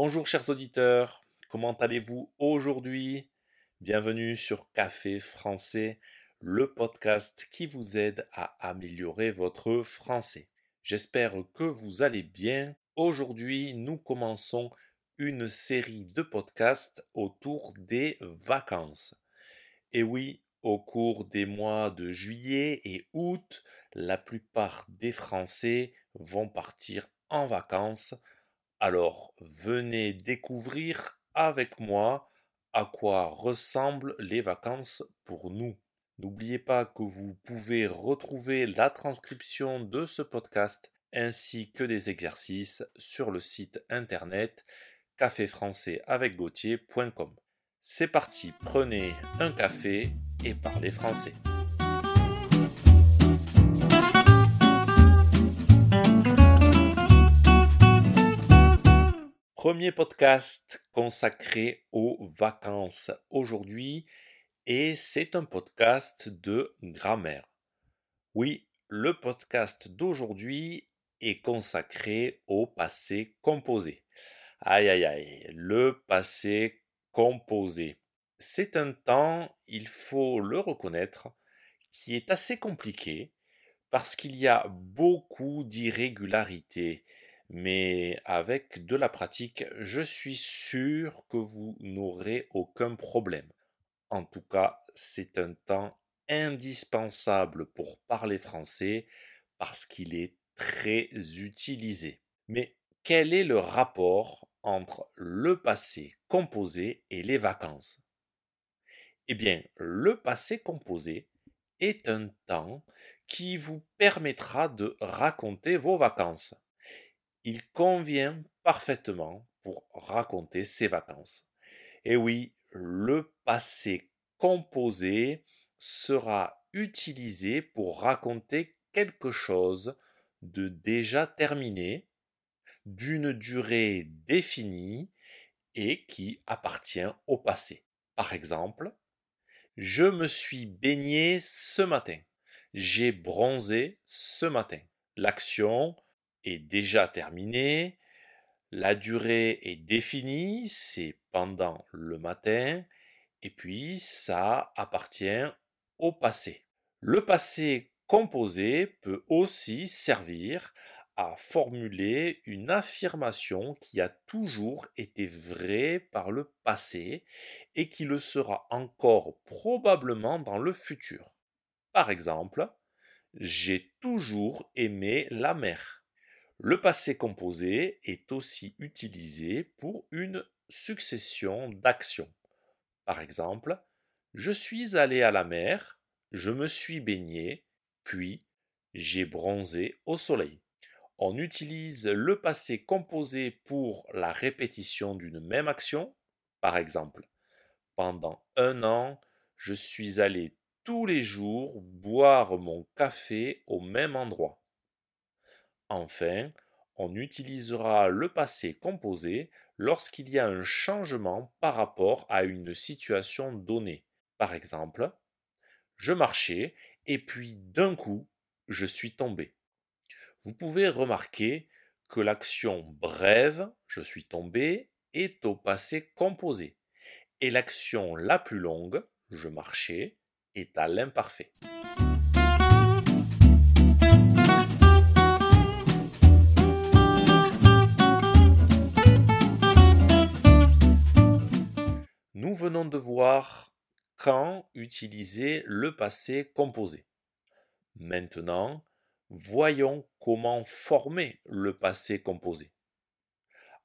Bonjour chers auditeurs, comment allez-vous aujourd'hui? Bienvenue sur Café français, le podcast qui vous aide à améliorer votre français. J'espère que vous allez bien. Aujourd'hui, nous commençons une série de podcasts autour des vacances. Et oui, au cours des mois de juillet et août, la plupart des Français vont partir en vacances. Alors venez découvrir avec moi à quoi ressemblent les vacances pour nous. N'oubliez pas que vous pouvez retrouver la transcription de ce podcast ainsi que des exercices sur le site internet caféfrançaisavecgautier.com. C'est parti, prenez un café et parlez français. Premier podcast consacré aux vacances aujourd'hui et c'est un podcast de grammaire. Oui, le podcast d'aujourd'hui est consacré au passé composé. Aïe aïe aïe, le passé composé. C'est un temps, il faut le reconnaître, qui est assez compliqué parce qu'il y a beaucoup d'irrégularités mais avec de la pratique, je suis sûr que vous n'aurez aucun problème. En tout cas, c'est un temps indispensable pour parler français parce qu'il est très utilisé. Mais quel est le rapport entre le passé composé et les vacances? Eh bien, le passé composé est un temps qui vous permettra de raconter vos vacances il convient parfaitement pour raconter ses vacances. Et oui, le passé composé sera utilisé pour raconter quelque chose de déjà terminé, d'une durée définie et qui appartient au passé. Par exemple, je me suis baigné ce matin. J'ai bronzé ce matin. L'action déjà terminée, la durée est définie, c'est pendant le matin, et puis ça appartient au passé. Le passé composé peut aussi servir à formuler une affirmation qui a toujours été vraie par le passé et qui le sera encore probablement dans le futur. Par exemple, j'ai toujours aimé la mer. Le passé composé est aussi utilisé pour une succession d'actions. Par exemple, je suis allé à la mer, je me suis baigné, puis j'ai bronzé au soleil. On utilise le passé composé pour la répétition d'une même action. Par exemple, pendant un an, je suis allé tous les jours boire mon café au même endroit. Enfin, on utilisera le passé composé lorsqu'il y a un changement par rapport à une situation donnée. Par exemple, je marchais et puis d'un coup, je suis tombé. Vous pouvez remarquer que l'action brève, je suis tombé, est au passé composé et l'action la plus longue, je marchais, est à l'imparfait. Venons de voir quand utiliser le passé composé. Maintenant, voyons comment former le passé composé.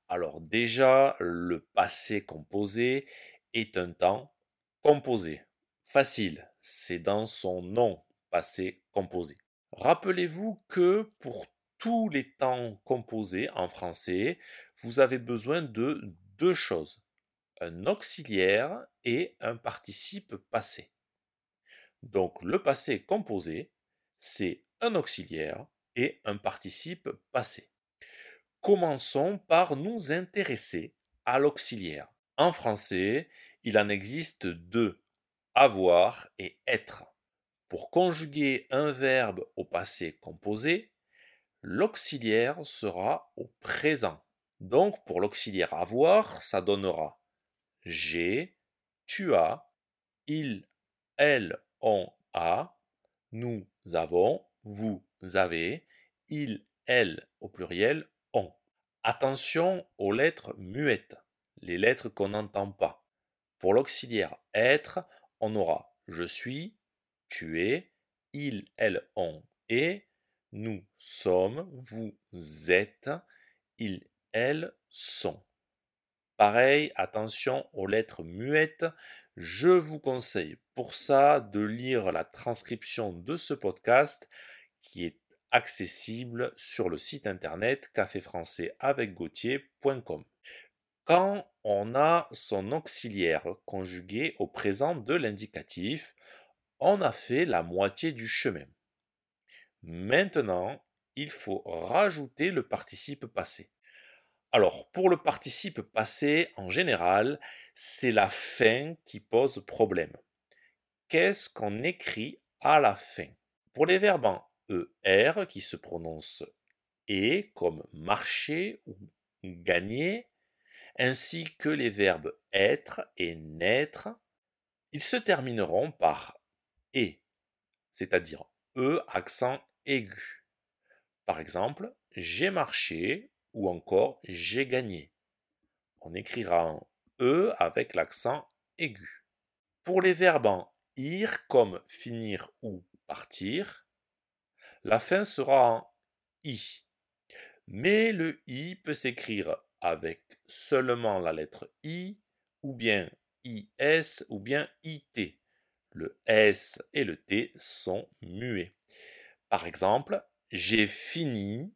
Alors déjà, le passé composé est un temps composé. Facile, c'est dans son nom passé composé. Rappelez-vous que pour tous les temps composés en français, vous avez besoin de deux choses un auxiliaire et un participe passé. Donc le passé composé, c'est un auxiliaire et un participe passé. Commençons par nous intéresser à l'auxiliaire. En français, il en existe deux, avoir et être. Pour conjuguer un verbe au passé composé, l'auxiliaire sera au présent. Donc pour l'auxiliaire avoir, ça donnera j'ai, tu as, il, elle, on a, nous avons, vous avez, il, elle au pluriel, on. Attention aux lettres muettes, les lettres qu'on n'entend pas. Pour l'auxiliaire être, on aura je suis, tu es, il, elle, on est, nous sommes, vous êtes, ils, elles sont. Pareil, attention aux lettres muettes. Je vous conseille pour ça de lire la transcription de ce podcast qui est accessible sur le site internet caféfrançaisavecgautier.com. Quand on a son auxiliaire conjugué au présent de l'indicatif, on a fait la moitié du chemin. Maintenant, il faut rajouter le participe passé. Alors, pour le participe passé, en général, c'est la fin qui pose problème. Qu'est-ce qu'on écrit à la fin? Pour les verbes en ER qui se prononcent et comme marcher ou gagner, ainsi que les verbes être et naître, ils se termineront par et, c'est-à-dire e accent aigu. Par exemple, j'ai marché ou encore j'ai gagné. On écrira en E avec l'accent aigu. Pour les verbes en ir comme finir ou partir, la fin sera en i. Mais le i peut s'écrire avec seulement la lettre i ou bien is ou bien it. Le s et le t sont muets. Par exemple, j'ai fini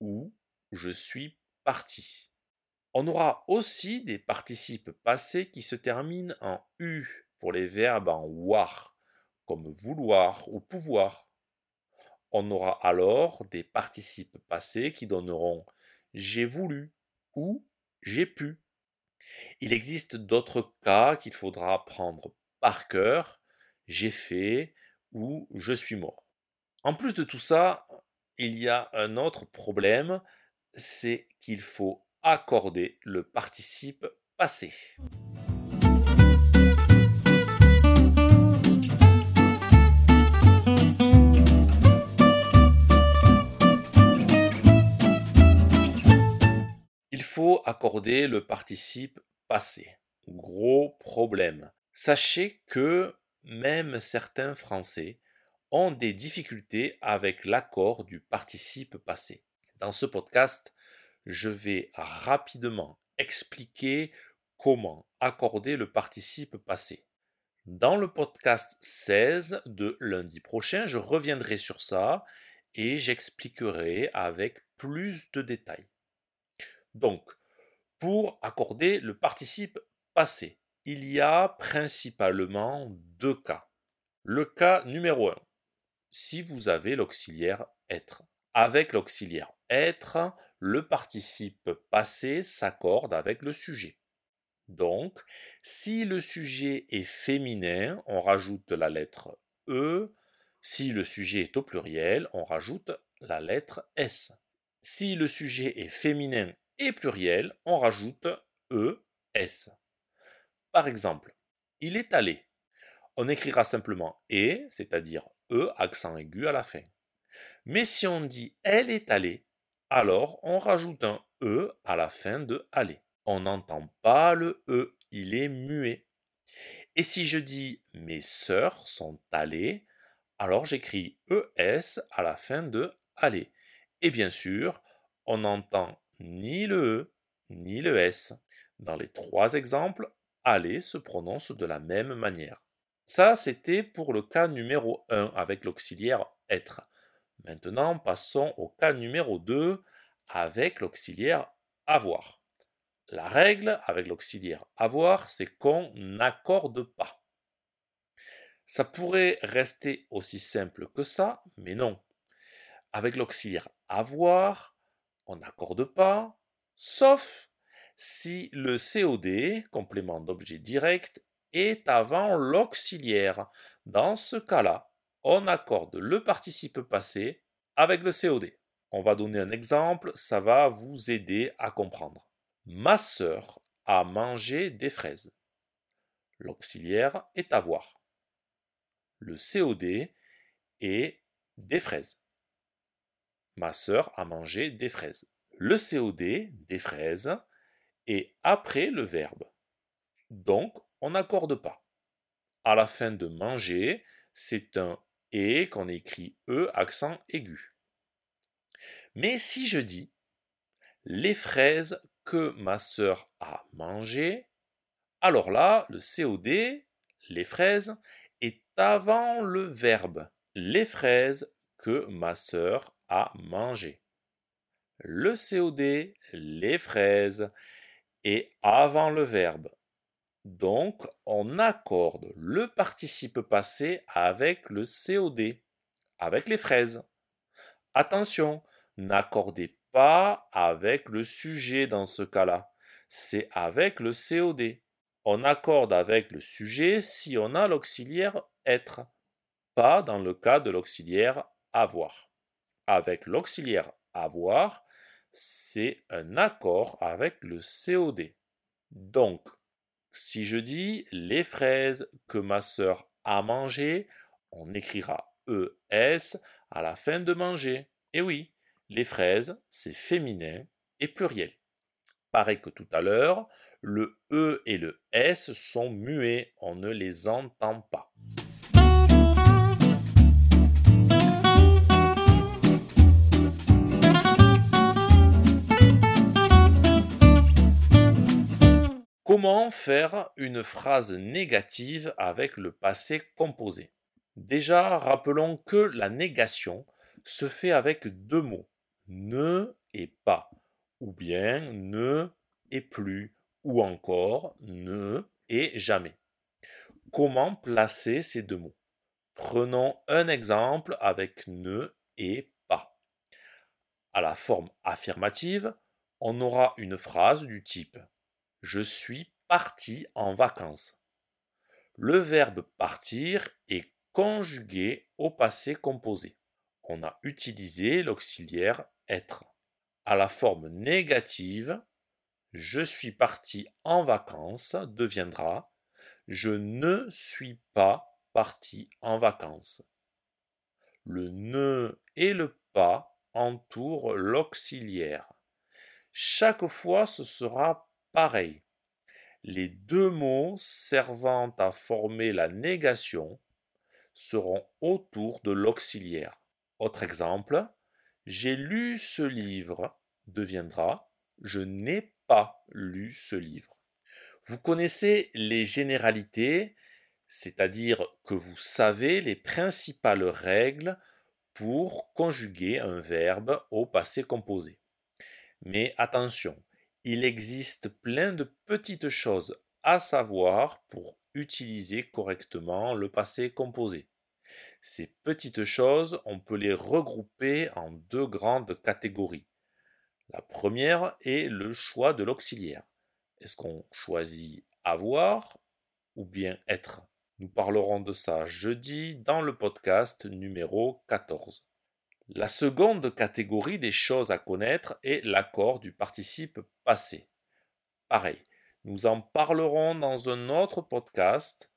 ou je suis parti. On aura aussi des participes passés qui se terminent en U pour les verbes en war, comme vouloir ou pouvoir. On aura alors des participes passés qui donneront j'ai voulu ou j'ai pu. Il existe d'autres cas qu'il faudra prendre par cœur, j'ai fait ou je suis mort. En plus de tout ça, il y a un autre problème, c'est qu'il faut accorder le participe passé. Il faut accorder le participe passé. Gros problème. Sachez que même certains Français ont des difficultés avec l'accord du participe passé. Dans ce podcast, je vais rapidement expliquer comment accorder le participe passé. Dans le podcast 16 de lundi prochain, je reviendrai sur ça et j'expliquerai avec plus de détails. Donc, pour accorder le participe passé, il y a principalement deux cas. Le cas numéro 1, si vous avez l'auxiliaire être. Avec l'auxiliaire être, le participe passé s'accorde avec le sujet. Donc, si le sujet est féminin, on rajoute la lettre E. Si le sujet est au pluriel, on rajoute la lettre S. Si le sujet est féminin et pluriel, on rajoute ES. Par exemple, il est allé. On écrira simplement et, c'est-à-dire E accent aigu à la fin. Mais si on dit elle est allée, alors on rajoute un E à la fin de aller. On n'entend pas le E, il est muet. Et si je dis mes sœurs sont allées, alors j'écris ES à la fin de aller. Et bien sûr, on n'entend ni le E ni le S. Dans les trois exemples, aller se prononce de la même manière. Ça, c'était pour le cas numéro 1 avec l'auxiliaire être. Maintenant, passons au cas numéro 2 avec l'auxiliaire avoir. La règle avec l'auxiliaire avoir, c'est qu'on n'accorde pas. Ça pourrait rester aussi simple que ça, mais non. Avec l'auxiliaire avoir, on n'accorde pas, sauf si le COD, complément d'objet direct, est avant l'auxiliaire. Dans ce cas-là, on accorde le participe passé avec le COD. On va donner un exemple, ça va vous aider à comprendre. Ma sœur a mangé des fraises. L'auxiliaire est avoir. Le COD est des fraises. Ma sœur a mangé des fraises. Le COD, des fraises, est après le verbe. Donc, on n'accorde pas. À la fin de manger, c'est un et qu'on écrit E accent aigu. Mais si je dis les fraises que ma sœur a mangées, alors là, le COD, les fraises, est avant le verbe les fraises que ma sœur a mangées. Le COD, les fraises, est avant le verbe. Donc, on accorde le participe passé avec le COD, avec les fraises. Attention, n'accordez pas avec le sujet dans ce cas-là. C'est avec le COD. On accorde avec le sujet si on a l'auxiliaire être, pas dans le cas de l'auxiliaire avoir. Avec l'auxiliaire avoir, c'est un accord avec le COD. Donc, si je dis les fraises que ma sœur a mangées, on écrira ES à la fin de manger. Et oui, les fraises, c'est féminin et pluriel. Pareil que tout à l'heure, le E et le S sont muets, on ne les entend pas. Comment faire une phrase négative avec le passé composé? Déjà, rappelons que la négation se fait avec deux mots, ne et pas, ou bien ne et plus, ou encore ne et jamais. Comment placer ces deux mots? Prenons un exemple avec ne et pas. À la forme affirmative, on aura une phrase du type je suis parti en vacances. Le verbe partir est conjugué au passé composé. On a utilisé l'auxiliaire être. À la forme négative, je suis parti en vacances deviendra je ne suis pas parti en vacances. Le ne et le pas entourent l'auxiliaire. Chaque fois, ce sera pareil. Les deux mots servant à former la négation seront autour de l'auxiliaire. Autre exemple, j'ai lu ce livre deviendra je n'ai pas lu ce livre. Vous connaissez les généralités, c'est-à-dire que vous savez les principales règles pour conjuguer un verbe au passé composé. Mais attention, il existe plein de petites choses à savoir pour utiliser correctement le passé composé. Ces petites choses, on peut les regrouper en deux grandes catégories. La première est le choix de l'auxiliaire. Est-ce qu'on choisit avoir ou bien être? Nous parlerons de ça jeudi dans le podcast numéro 14. La seconde catégorie des choses à connaître est l'accord du participe passé. Pareil, nous en parlerons dans un autre podcast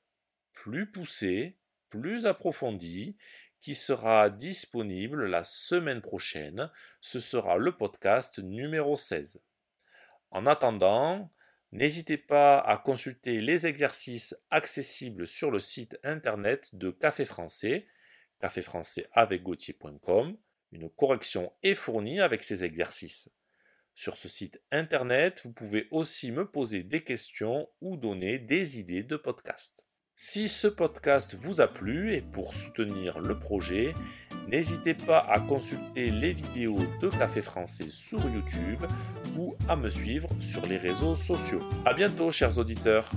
plus poussé, plus approfondi, qui sera disponible la semaine prochaine. Ce sera le podcast numéro 16. En attendant, n'hésitez pas à consulter les exercices accessibles sur le site internet de Café Français avec Une correction est fournie avec ces exercices. Sur ce site internet, vous pouvez aussi me poser des questions ou donner des idées de podcast. Si ce podcast vous a plu et pour soutenir le projet, n'hésitez pas à consulter les vidéos de Café Français sur YouTube ou à me suivre sur les réseaux sociaux. À bientôt, chers auditeurs!